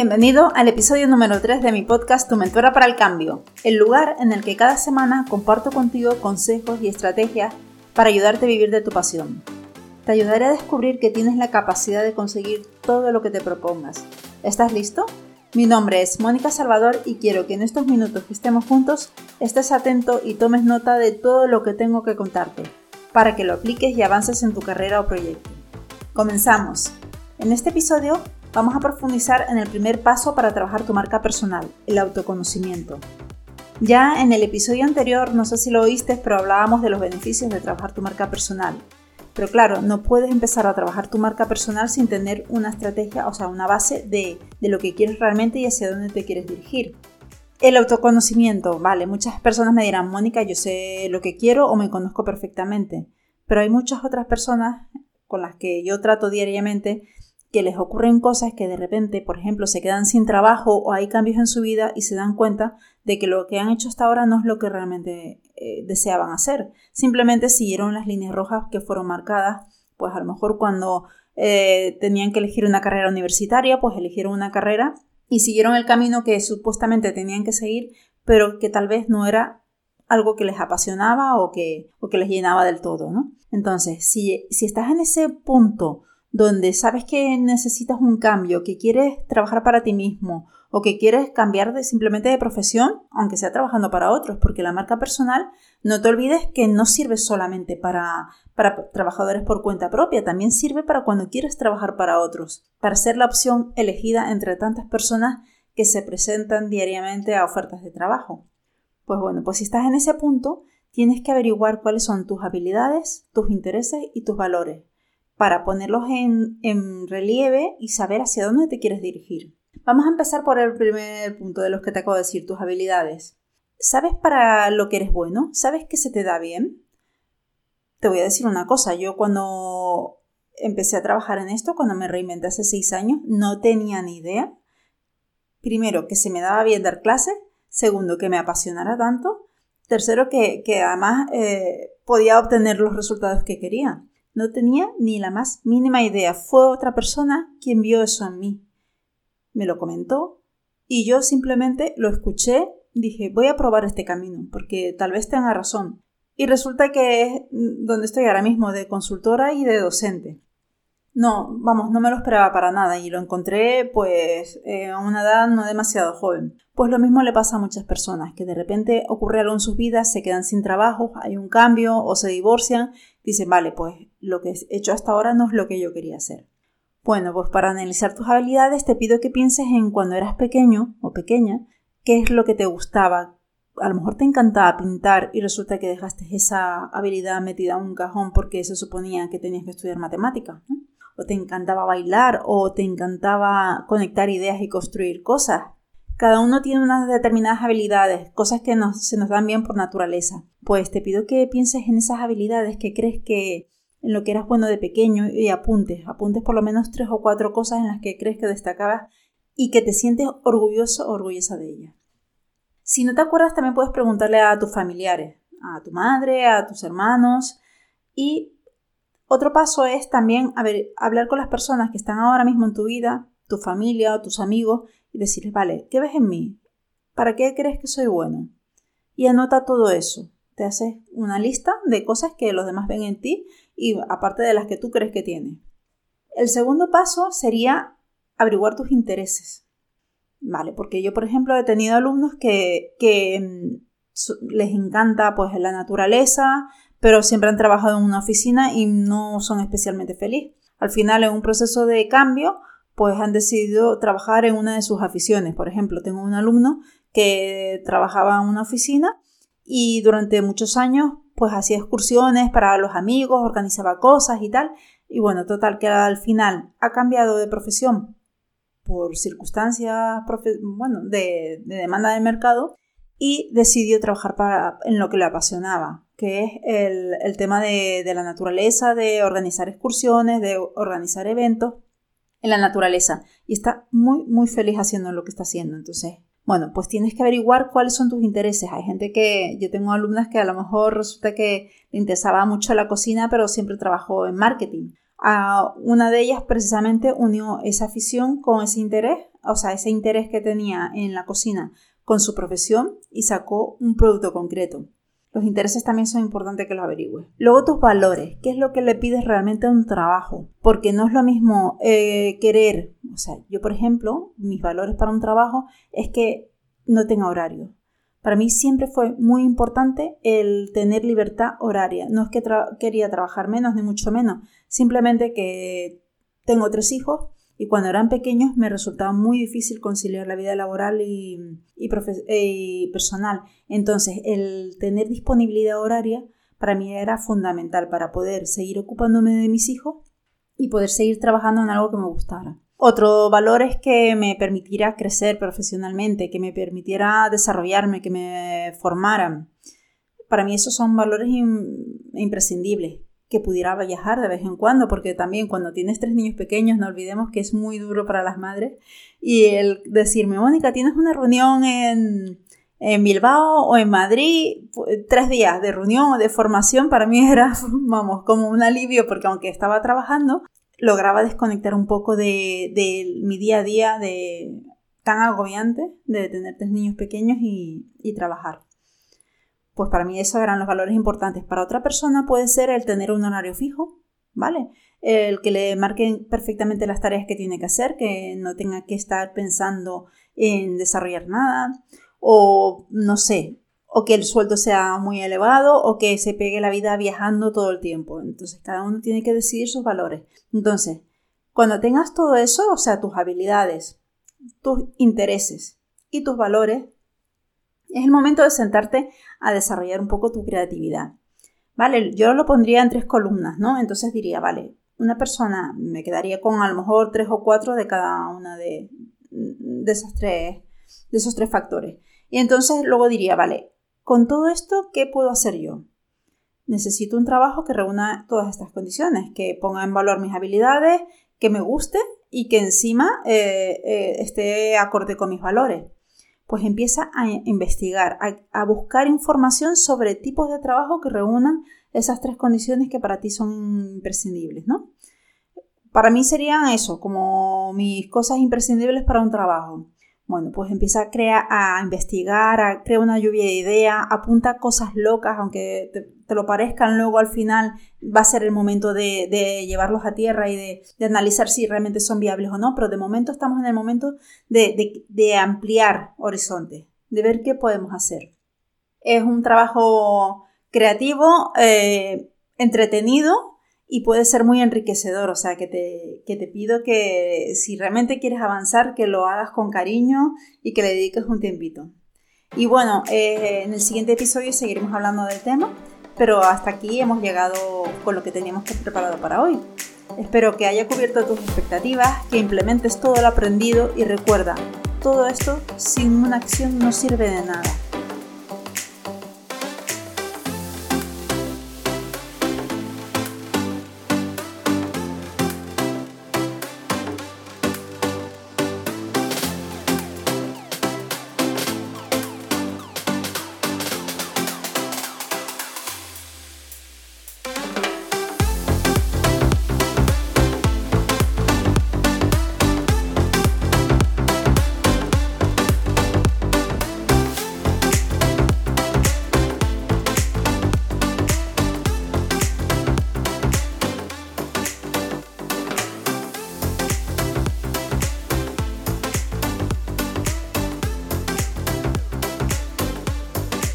Bienvenido al episodio número 3 de mi podcast Tu Mentora para el Cambio, el lugar en el que cada semana comparto contigo consejos y estrategias para ayudarte a vivir de tu pasión. Te ayudaré a descubrir que tienes la capacidad de conseguir todo lo que te propongas. ¿Estás listo? Mi nombre es Mónica Salvador y quiero que en estos minutos que estemos juntos estés atento y tomes nota de todo lo que tengo que contarte, para que lo apliques y avances en tu carrera o proyecto. Comenzamos. En este episodio vamos a profundizar en el primer paso para trabajar tu marca personal, el autoconocimiento. Ya en el episodio anterior, no sé si lo oíste, pero hablábamos de los beneficios de trabajar tu marca personal. Pero claro, no puedes empezar a trabajar tu marca personal sin tener una estrategia, o sea, una base de, de lo que quieres realmente y hacia dónde te quieres dirigir. El autoconocimiento, vale, muchas personas me dirán, Mónica, yo sé lo que quiero o me conozco perfectamente, pero hay muchas otras personas con las que yo trato diariamente que les ocurren cosas que de repente, por ejemplo, se quedan sin trabajo o hay cambios en su vida y se dan cuenta de que lo que han hecho hasta ahora no es lo que realmente eh, deseaban hacer. Simplemente siguieron las líneas rojas que fueron marcadas, pues a lo mejor cuando eh, tenían que elegir una carrera universitaria, pues eligieron una carrera y siguieron el camino que supuestamente tenían que seguir, pero que tal vez no era algo que les apasionaba o que, o que les llenaba del todo, ¿no? Entonces, si, si estás en ese punto donde sabes que necesitas un cambio, que quieres trabajar para ti mismo o que quieres cambiar de, simplemente de profesión, aunque sea trabajando para otros, porque la marca personal, no te olvides que no sirve solamente para, para trabajadores por cuenta propia, también sirve para cuando quieres trabajar para otros, para ser la opción elegida entre tantas personas que se presentan diariamente a ofertas de trabajo. Pues bueno, pues si estás en ese punto, tienes que averiguar cuáles son tus habilidades, tus intereses y tus valores para ponerlos en, relieve y saber hacia dónde te quieres dirigir. Vamos a empezar por el primer punto de los que te acabo de decir, tus habilidades. ¿Sabes para lo que eres bueno? ¿Sabes que se te da bien? Te voy a decir una cosa, yo cuando empecé a trabajar en esto, cuando me reinventé hace seis años, no tenía ni idea. Primero, que se me daba bien dar clases. Segundo, que me apasionara tanto. Tercero, que, además eh, podía obtener los resultados que quería. No tenía ni la más mínima idea. Fue otra persona quien vio eso en mí. Me lo comentó y yo simplemente lo escuché. Dije, voy a probar este camino porque tal vez tenga razón. Y resulta que es donde estoy ahora mismo, de consultora y de docente. No, vamos, no me lo esperaba para nada y lo encontré pues eh, a una edad no demasiado joven. Pues lo mismo le pasa a muchas personas, que de repente ocurre algo en sus vidas, se quedan sin trabajo, hay un cambio o se divorcian, dicen, vale, pues lo que he hecho hasta ahora no es lo que yo quería hacer. Bueno, pues para analizar tus habilidades te pido que pienses en cuando eras pequeño o pequeña, qué es lo que te gustaba. A lo mejor te encantaba pintar y resulta que dejaste esa habilidad metida en un cajón porque se suponía que tenías que estudiar matemáticas o te encantaba bailar, o te encantaba conectar ideas y construir cosas. Cada uno tiene unas determinadas habilidades, cosas que se nos dan bien por naturaleza. Pues te pido que pienses en esas habilidades que crees que en lo que eras bueno de pequeño y apuntes, apuntes por lo menos tres o cuatro cosas en las que crees que destacabas y que te sientes orgulloso o orgullosa de ellas. Si no te acuerdas, también puedes preguntarle a tus familiares, a tu madre, a tus hermanos y otro paso es también hablar con las personas que están ahora mismo en tu vida, tu familia o tus amigos, y decirles, vale, ¿qué ves en mí? ¿Para qué crees que soy bueno? Y anota todo eso. Te haces una lista de cosas que los demás ven en ti y aparte de las que tú crees que tienes. El segundo paso sería averiguar tus intereses. Vale, porque yo, por ejemplo, he tenido alumnos que, que mm, les encanta pues la naturaleza, pero siempre han trabajado en una oficina y no son especialmente felices. Al final, en un proceso de cambio, pues han decidido trabajar en una de sus aficiones. Por ejemplo, tengo un alumno que trabajaba en una oficina y durante muchos años pues hacía excursiones para los amigos, organizaba cosas y tal. Y bueno, total, que al final ha cambiado de profesión por circunstancias bueno, de, demanda de mercado y decidió trabajar para, en lo que le apasionaba, que es el, tema de, la naturaleza, de organizar excursiones, de organizar eventos en la naturaleza. Y está muy, muy feliz haciendo lo que está haciendo. Entonces, bueno, pues tienes que averiguar cuáles son tus intereses. Hay gente que, yo tengo alumnas que a lo mejor resulta que le interesaba mucho la cocina, pero siempre trabajó en marketing. A una de ellas precisamente unió esa afición con ese interés, o sea, ese interés que tenía en la cocina con su profesión y sacó un producto concreto. Los intereses también son importantes que los averigües. Luego tus valores, ¿qué es lo que le pides realmente a un trabajo? Porque no es lo mismo eh, querer, o sea, yo por ejemplo, mis valores para un trabajo es que no tenga horario. Para mí siempre fue muy importante el tener libertad horaria. No es que quería trabajar menos, ni mucho menos. Simplemente que tengo tres hijos y cuando eran pequeños me resultaba muy difícil conciliar la vida laboral y, y, personal. Entonces, el tener disponibilidad horaria para mí era fundamental para poder seguir ocupándome de mis hijos y poder seguir trabajando en algo que me gustara. Otro valor es que me permitiera crecer profesionalmente, que me permitiera desarrollarme, que me formaran. Para mí esos son valores imprescindibles que pudiera viajar de vez en cuando, porque también cuando tienes tres niños pequeños, no olvidemos que es muy duro para las madres. Y el decirme, Mónica, tienes una reunión en, en Bilbao o en Madrid, tres días de reunión o de formación, para mí era, vamos, como un alivio, porque aunque estaba trabajando, lograba desconectar un poco de, de mi día a día de tan agobiante de tener tres niños pequeños y, y trabajar pues para mí esos eran los valores importantes. Para otra persona puede ser el tener un horario fijo, ¿vale? El que le marquen perfectamente las tareas que tiene que hacer, que no tenga que estar pensando en desarrollar nada, o no sé, o que el sueldo sea muy elevado, o que se pegue la vida viajando todo el tiempo. Entonces, cada uno tiene que decidir sus valores. Entonces, cuando tengas todo eso, o sea, tus habilidades, tus intereses y tus valores, es el momento de sentarte a desarrollar un poco tu creatividad. Vale, yo lo pondría en tres columnas, ¿no? Entonces diría, vale, una persona me quedaría con a lo mejor tres o cuatro de cada una de, de, esos, tres, de esos tres factores. Y entonces luego diría, vale, con todo esto, ¿qué puedo hacer yo? Necesito un trabajo que reúna todas estas condiciones, que ponga en valor mis habilidades, que me guste y que encima eh, eh, esté acorde con mis valores pues empieza a investigar, a, buscar información sobre tipos de trabajo que reúnan esas tres condiciones que para ti son imprescindibles, ¿no? Para mí serían eso, como mis cosas imprescindibles para un trabajo. Bueno, pues empieza a crear, a investigar, a crear una lluvia de ideas, apunta cosas locas, aunque te, lo parezcan, luego al final va a ser el momento de, llevarlos a tierra y de, analizar si realmente son viables o no, pero de momento estamos en el momento de, ampliar horizontes, de ver qué podemos hacer. Es un trabajo creativo, eh, entretenido, y puede ser muy enriquecedor, o sea, que te, te pido que si realmente quieres avanzar, que lo hagas con cariño y que le dediques un tiempito. Y bueno, eh, en el siguiente episodio seguiremos hablando del tema, pero hasta aquí hemos llegado con lo que teníamos preparado para hoy. Espero que haya cubierto tus expectativas, que implementes todo lo aprendido y recuerda, todo esto sin una acción no sirve de nada.